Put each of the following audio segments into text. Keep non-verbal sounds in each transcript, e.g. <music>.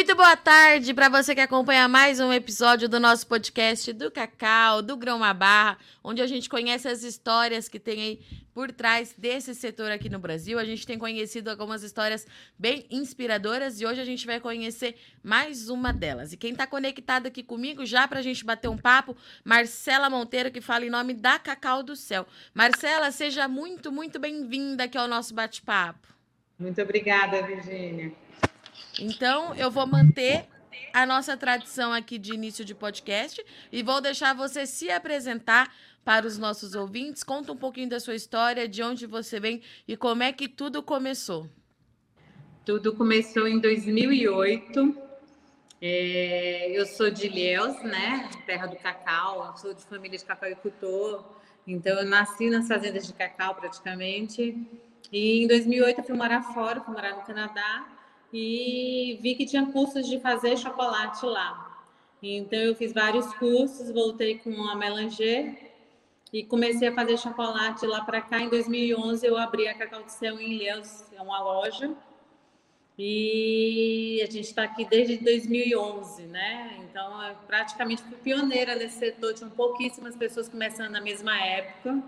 Muito boa tarde para você que acompanha mais um episódio do nosso podcast do Cacau, do Grão Barra, onde a gente conhece as histórias que tem aí por trás desse setor aqui no Brasil. A gente tem conhecido algumas histórias bem inspiradoras e hoje a gente vai conhecer mais uma delas. E quem está conectado aqui comigo já para a gente bater um papo, Marcela Monteiro, que fala em nome da Cacau do Céu. Marcela, seja muito, muito bem-vinda aqui ao nosso bate-papo. Muito obrigada, Virgínia. Então, eu vou manter a nossa tradição aqui de início de podcast e vou deixar você se apresentar para os nossos ouvintes. Conta um pouquinho da sua história, de onde você vem e como é que tudo começou. Tudo começou em 2008. É, eu sou de Ilhéus, né? Terra do cacau. sou de família de cacauicultor. Então, eu nasci nas fazendas de cacau, praticamente. E em 2008 eu fui morar fora, fui morar no Canadá e vi que tinha cursos de fazer chocolate lá. Então eu fiz vários cursos, voltei com a Melanger e comecei a fazer chocolate lá para cá. Em 2011 eu abri a Cacau do Céu em Ilhéus, é uma loja. E a gente está aqui desde 2011, né? Então, eu praticamente fui pioneira nesse setor. Tinham pouquíssimas pessoas começando na mesma época.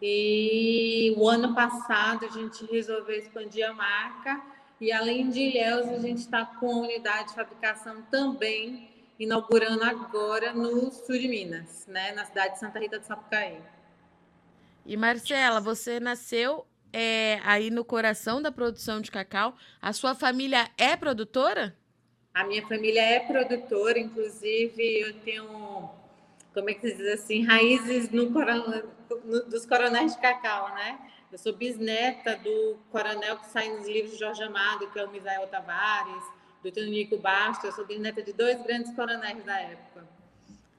E o ano passado a gente resolveu expandir a marca e além de Ilhéus, a gente está com a unidade de fabricação também inaugurando agora no sul de Minas, né, na cidade de Santa Rita do Sapucaí. E Marcela, você nasceu é, aí no coração da produção de cacau. A sua família é produtora? A minha família é produtora, inclusive eu tenho, como é que se diz assim, raízes no, no, dos coronéis de cacau, né? Eu sou bisneta do coronel que sai nos livros de Jorge Amado, que é o Misael Tavares, do Tonico Bastos. Eu sou bisneta de dois grandes coronéis da época.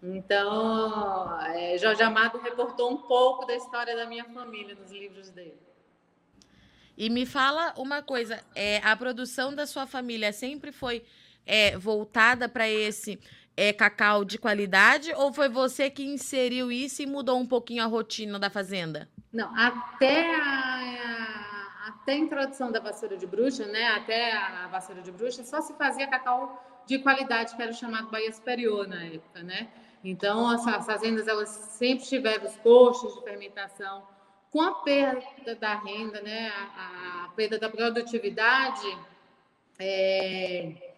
Então, é, Jorge Amado reportou um pouco da história da minha família nos livros dele. E me fala uma coisa, é, a produção da sua família sempre foi é, voltada para esse é, cacau de qualidade ou foi você que inseriu isso e mudou um pouquinho a rotina da fazenda? Não, até a, até a introdução da vassoura de bruxa, né? Até a vassoura de bruxa, só se fazia cacau de qualidade, que era chamado Bahia Superior na época, né? Então, as, as fazendas, elas sempre tiveram os custos de fermentação. Com a perda da renda, né? A, a perda da produtividade, é,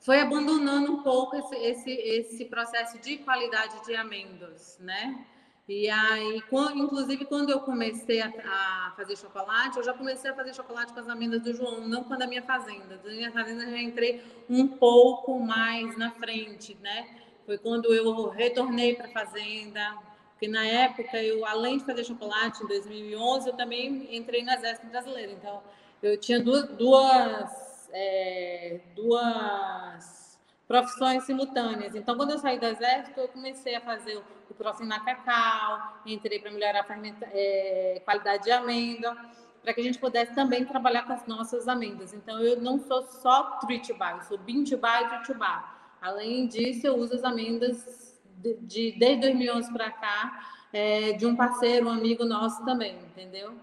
foi abandonando um pouco esse, esse, esse processo de qualidade de amêndoas, né? E aí, quando, inclusive, quando eu comecei a, a, fazer chocolate, eu já comecei a fazer chocolate com as amêndoas do João, não com a da minha fazenda. Da minha fazenda eu já entrei um pouco mais na frente, né? Foi quando eu retornei para a fazenda, porque na época eu, além de fazer chocolate em 2011, eu também entrei no Exército Brasileiro. Então, eu tinha duas, duas, é, duas profissões simultâneas. Então, quando eu saí do exército, eu comecei a fazer o próximo na cacau, entrei para melhorar a é, qualidade de amêndoa, para que a gente pudesse também trabalhar com as nossas amêndoas. Então, eu não sou só tritubá, eu sou bintubá e tritubá. Além disso, eu uso as amêndoas de, de desde 2011 para cá, é, de um parceiro, um amigo nosso também, entendeu?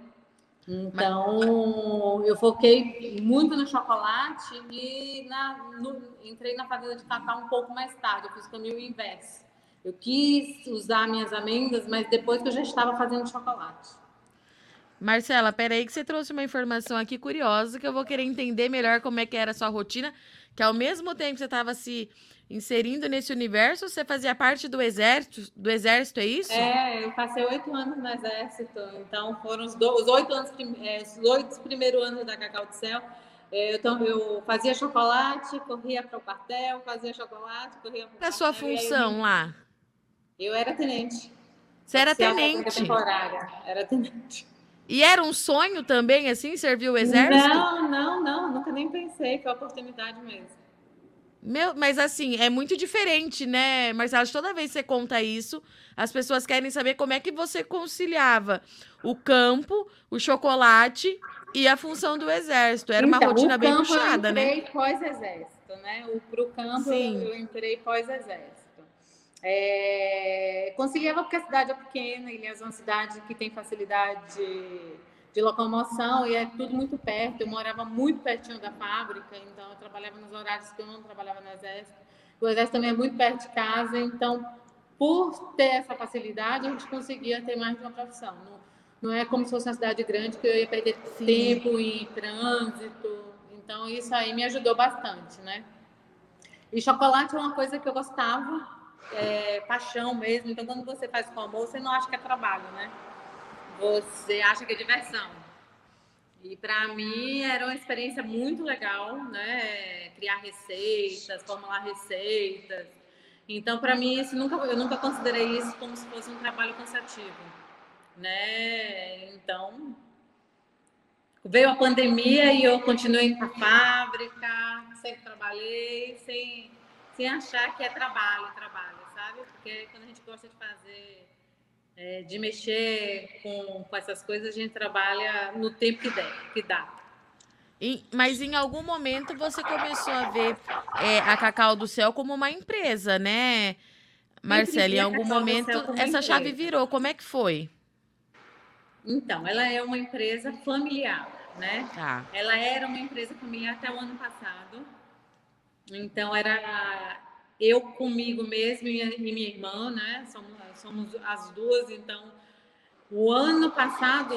Então, eu foquei muito no chocolate e na, no, entrei na fazenda de cacau um pouco mais tarde. Eu fiz o caminho inverso. Eu quis usar minhas amêndoas, mas depois que eu já estava fazendo chocolate. Marcela, peraí que você trouxe uma informação aqui curiosa que eu vou querer entender melhor como é que era a sua rotina, que ao mesmo tempo que você estava se inserindo nesse universo, você fazia parte do exército, do exército, é isso? É, eu passei oito anos no exército, então foram os, os oito anos, é, os oito primeiros anos da Cacau do Céu. É, então, eu fazia chocolate, corria para o quartel, fazia chocolate, corria para o quartel. Qual a sua função eu, lá? Eu era tenente. Você era tenente? Temporária, era tenente. E era um sonho também, assim, servir o exército? Não, não, não, nunca nem pensei, que é oportunidade mesmo. Meu, mas assim, é muito diferente, né, Marcelo? Toda vez que você conta isso, as pessoas querem saber como é que você conciliava o campo, o chocolate e a função do exército. Era uma então, rotina bem puxada, né? Eu entrei pós-exército, né? O, pro campo Sim. eu entrei pós-exército. É, conciliava porque a cidade é pequena, Ilhéus é uma cidade que tem facilidade de locomoção e é tudo muito perto. Eu morava muito pertinho da fábrica, então eu trabalhava nos horários que eu não trabalhava no exército. O exército também é muito perto de casa, então por ter essa facilidade a gente conseguia ter mais de uma profissão. Não, não é como se fosse uma cidade grande que eu ia perder Sim. tempo em trânsito. Então isso aí me ajudou bastante, né? E chocolate é uma coisa que eu gostava, é, paixão mesmo. Então quando você faz com amor, você não acha que é trabalho, né? você acha que é diversão. E para mim era uma experiência muito legal, né? Criar receitas, formular receitas. Então, para mim, isso nunca, eu nunca considerei isso como se fosse um trabalho cansativo, né? Então, veio a pandemia e eu continuei na fábrica, sempre trabalhei, sem, sem achar que é trabalho, trabalho, sabe? Porque quando a gente gosta de fazer é, de mexer com, com essas coisas, a gente trabalha no tempo que, der, que dá. E, mas em algum momento você começou a ver é, a Cacau do Céu como uma empresa, né, Marcela? Em algum momento essa chave virou. Como é que foi? Então, ela é uma empresa familiar, né? Tá. Ela era uma empresa familiar até o ano passado. Então, era eu comigo mesmo e minha irmã, né? Somos, somos as duas, então o ano passado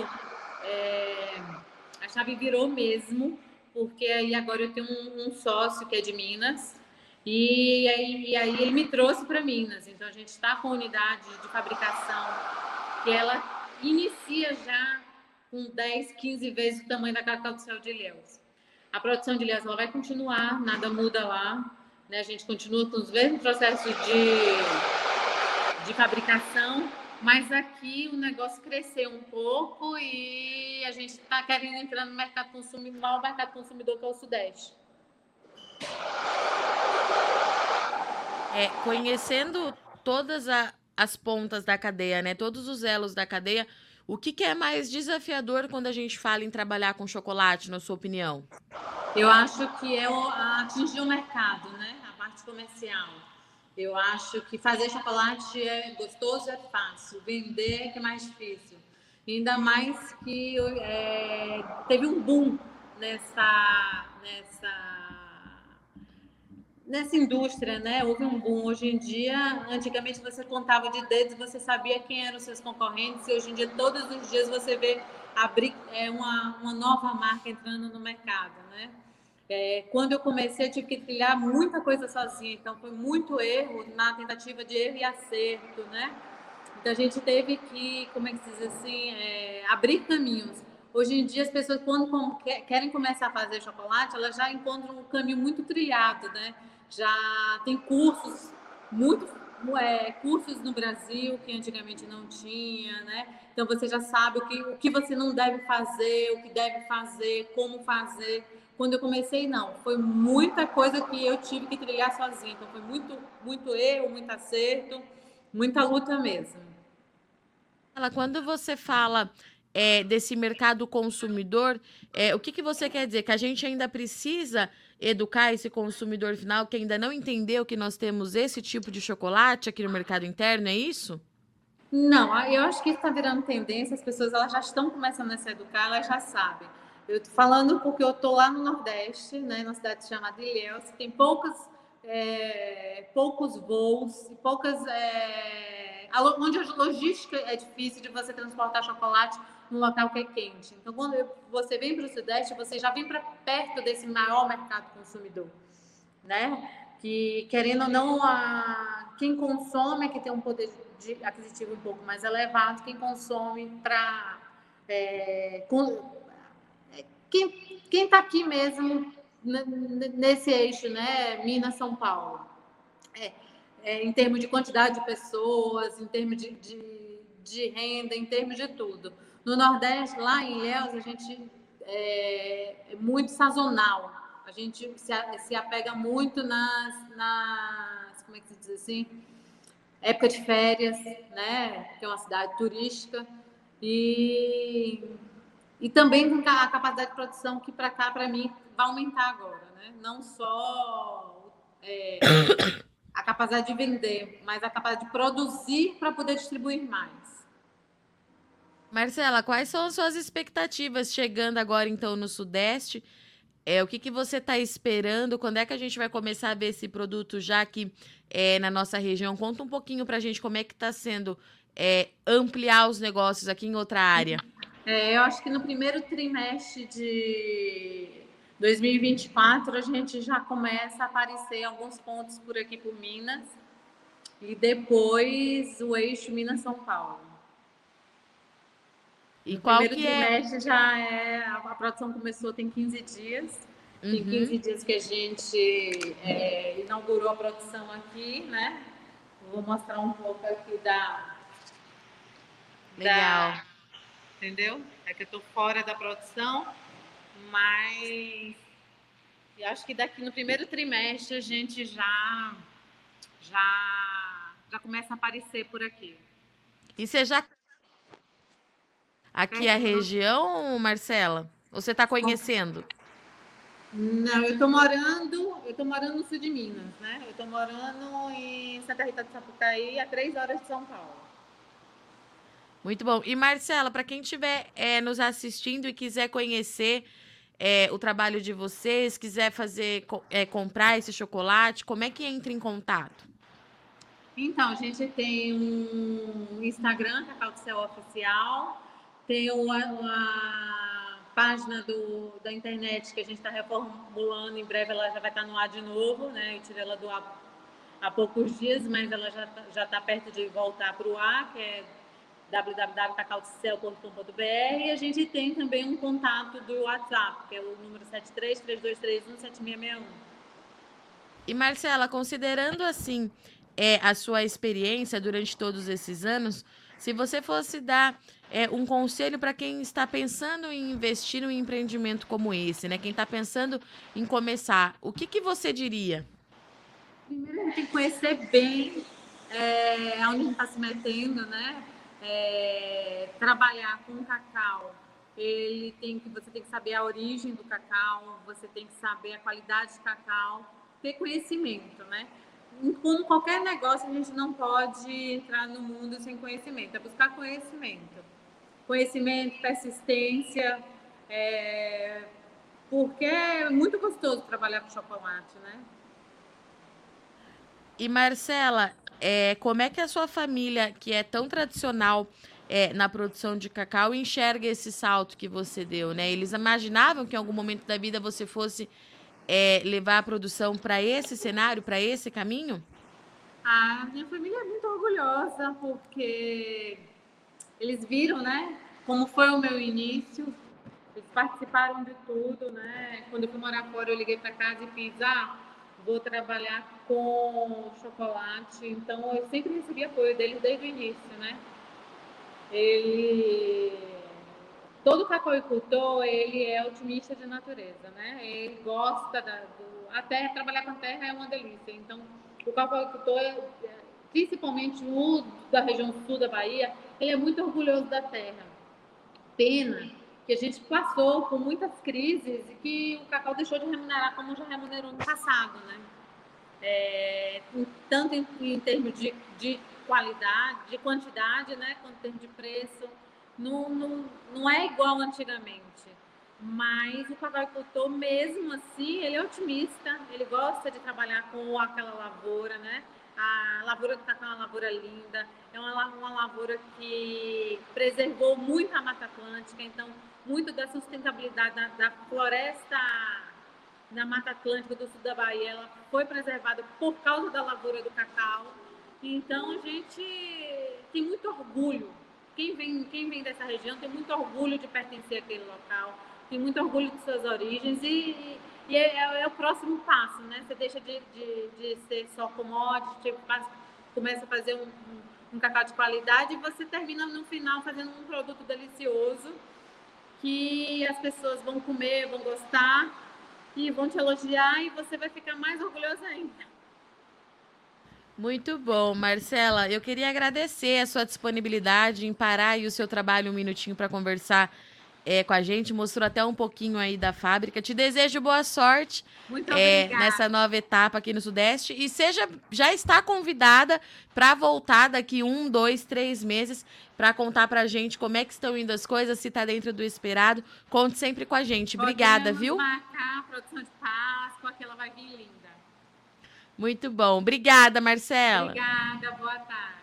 é, a chave virou mesmo, porque aí agora eu tenho um, um sócio que é de Minas, e aí, e aí ele me trouxe para Minas. Então a gente está com unidade de fabricação que ela inicia já com 10, 15 vezes o tamanho da Cacau do Céu de Ilhéus. A produção de ela vai continuar, nada muda lá. Né? A gente continua com os mesmos processos de, de fabricação, mas aqui o negócio cresceu um pouco e a gente está querendo entrar no mercado consumidor, no mercado consumidor que é o Sudeste. É, conhecendo todas a, as pontas da cadeia, né? Todos os elos da cadeia, o que, que, é mais desafiador quando a gente fala em trabalhar com chocolate, na sua opinião? Eu acho que é atingir o mercado, né? A parte comercial. Eu acho que fazer chocolate é gostoso, é fácil. Vender é é mais difícil. Ainda mais que é, teve um boom nessa, nessa nessa indústria, né? Houve um boom. Hoje em dia, antigamente você contava de dedos, você sabia quem eram os seus concorrentes, e hoje em dia, todos os dias, você vê abrir é, uma, uma nova marca entrando no mercado, né? É, quando eu comecei, eu tive que trilhar muita coisa sozinha, então foi muito erro na tentativa de erro e acerto, né? Então a gente teve que, como é que se diz assim, é, abrir caminhos. Hoje em dia, as pessoas, quando querem começar a fazer chocolate, elas já encontram um caminho muito trilhado, né? Já tem cursos, muito é, cursos no Brasil que antigamente não tinha, né? Então você já sabe o que, o que você não deve fazer, o que deve fazer, como fazer. Quando eu comecei, não, foi muita coisa que eu tive que trilhar sozinha. Então foi muito, muito erro, muito acerto, muita luta mesmo. Quando você fala é, desse mercado consumidor, é, o que, que você quer dizer? Que a gente ainda precisa educar esse consumidor final que ainda não entendeu que nós temos esse tipo de chocolate aqui no mercado interno, é isso? Não, eu acho que está virando tendência, as pessoas elas já estão começando a se educar, elas já sabem. Eu estou falando porque eu estou lá no Nordeste, né, numa cidade chamada Ilhéus, tem poucas, é, poucos voos, poucas, é, onde a logística é difícil de você transportar chocolate num local que é quente. Então, quando você vem para o Sudeste, você já vem para perto desse maior mercado consumidor, né? Que, querendo ou não, a, quem consome é que tem um poder de aquisitivo um pouco mais elevado, quem consome para... É, é, quem está aqui mesmo, nesse eixo, né? Minas-São Paulo. É, é, em termos de quantidade de pessoas, em termos de, de, de renda, em termos de tudo. No Nordeste, lá em Ilhéus, a gente é, é muito sazonal. A gente se, se apega muito nas, nas, como é que se diz assim? Época de férias, né? Que é uma cidade turística. E, e também com a capacidade de produção que para cá, para mim, vai aumentar agora, né? Não só é, <coughs> a capacidade de vender, mas a capacidade de produzir para poder distribuir mais. Marcela, quais são as suas expectativas chegando agora, então, no Sudeste? É, o que, que você está esperando? Quando é que a gente vai começar a ver esse produto já aqui é, na nossa região? Conta um pouquinho para a gente como é que está sendo é, ampliar os negócios aqui em outra área. É, eu acho que no primeiro trimestre de 2024 a gente já começa a aparecer alguns pontos por aqui por Minas e depois o eixo Minas-São Paulo. E no qual primeiro que é? trimestre é? já é. A produção começou tem 15 dias. Uhum. Tem 15 dias que a gente é, inaugurou a produção aqui, né? Vou mostrar um pouco aqui da. Legal. Da, entendeu? É que eu tô fora da produção, mas eu acho que daqui no primeiro trimestre a gente já já já começa a aparecer por aqui. E você já aqui é a região, Marcela? Você está conhecendo? Não, eu estou morando, eu tô morando no sul de Minas, né? Eu estou morando em Santa Rita de Sapucaí, a três horas de São Paulo. Muito bom. E Marcela, para quem estiver é, nos assistindo e quiser conhecer é, o trabalho de vocês, quiser fazer é, comprar esse chocolate, como é que entra em contato? Então, a gente tem um Instagram, Cacau do Céu Oficial, tem uma, uma página do, da internet que a gente está reformulando, em breve ela já vai estar tá no ar de novo, né? Eu tirei ela do ar há poucos dias, mas ela já está tá perto de voltar para o ar, que é www.cacautocel.com.br e a gente tem também um contato do WhatsApp, que é o número 7332317661. E Marcela, considerando assim é, a sua experiência durante todos esses anos, se você fosse dar é, um conselho para quem está pensando em investir em um empreendimento como esse, né? Quem está pensando em começar, o que, que você diria? Primeiro, a gente tem que conhecer bem é, onde a gente está se metendo, né? É, trabalhar com cacau, ele tem que você tem que saber a origem do cacau, você tem que saber a qualidade de cacau, ter conhecimento, né? como qualquer negócio, a gente não pode entrar no mundo sem conhecimento, é buscar conhecimento. Conhecimento, persistência, é... porque é muito gostoso trabalhar com chocolate, né? E Marcela, é, como é que a sua família, que é tão tradicional é, na produção de cacau, enxerga esse salto que você deu, né? Eles imaginavam que em algum momento da vida você fosse é, levar a produção para esse cenário, para esse caminho? A minha família é muito orgulhosa porque eles viram, né, como foi o meu início. Eles participaram de tudo, né? Quando eu fui morar fora, eu liguei para casa e fiz, ah, vou trabalhar com chocolate. Então, eu sempre recebi apoio deles desde o início, né? Ele todo cacauicultor, ele é otimista de natureza, né? Ele gosta da, do, a terra, trabalhar com terra é uma delícia. Então, o cacauicultor, principalmente o da região sul da Bahia, ele é muito orgulhoso da terra. Pena que a gente passou por muitas crises e que o cacau deixou de remunerar como já remunerou no passado, né? É, tanto em, em termos de, de qualidade, de quantidade, né, quanto em termos de preço não, não, não é igual antigamente. Mas o cacauicultor, mesmo assim, ele é otimista, ele gosta de trabalhar com aquela lavoura, né? A lavoura do cacau é uma lavoura linda, é uma, uma lavoura que preservou muito a Mata Atlântica, então, muito da sustentabilidade da, da floresta na Mata Atlântica do sul da Bahia, ela foi preservada por causa da lavoura do cacau. Então, a gente tem muito orgulho quem vem, quem vem dessa região tem muito orgulho de pertencer àquele local, tem muito orgulho de suas origens e, e é, é, é, o próximo passo, né? Você deixa de, de, de ser só commodity, tipo, começa a fazer um, um, cacau de qualidade e você termina no final fazendo um produto delicioso que as pessoas vão comer, vão gostar e vão te elogiar e você vai ficar mais orgulhosa ainda. Muito bom, Marcela. Eu queria agradecer a sua disponibilidade em parar aí o seu trabalho um minutinho para conversar é, com a gente, mostrou até um pouquinho aí da fábrica. Te desejo boa sorte Muito é, nessa nova etapa aqui no Sudeste e seja já está convidada para voltar daqui um, dois, três meses para contar para a gente como é que estão indo as coisas, se está dentro do esperado. Conte sempre com a gente. Obrigada, Podemos viu? marcar a produção de Páscoa, que ela vai vir linda. Muito bom. Obrigada, Marcela. Obrigada, boa tarde.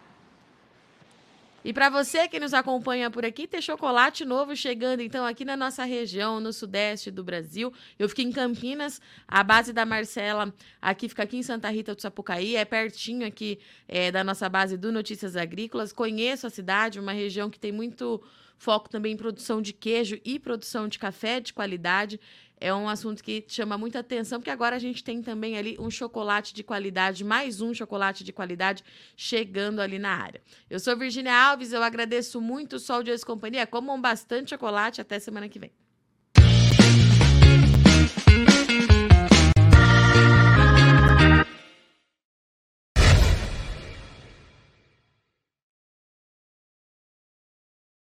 E para você que nos acompanha por aqui, tem chocolate novo chegando então aqui na nossa região, no sudeste do Brasil. Eu fiquei em Campinas, a base da Marcela aqui fica aqui em Santa Rita do Sapucaí, é pertinho aqui é, da nossa base do Notícias Agrícolas. Conheço a cidade, uma região que tem muito foco também em produção de queijo e produção de café de qualidade. É um assunto que chama muita atenção, porque agora a gente tem também ali um chocolate de qualidade, mais um chocolate de qualidade chegando ali na área. Eu sou Virginia Alves, eu agradeço muito o Sol de Ex Companhia. Comam bastante chocolate. Até semana que vem.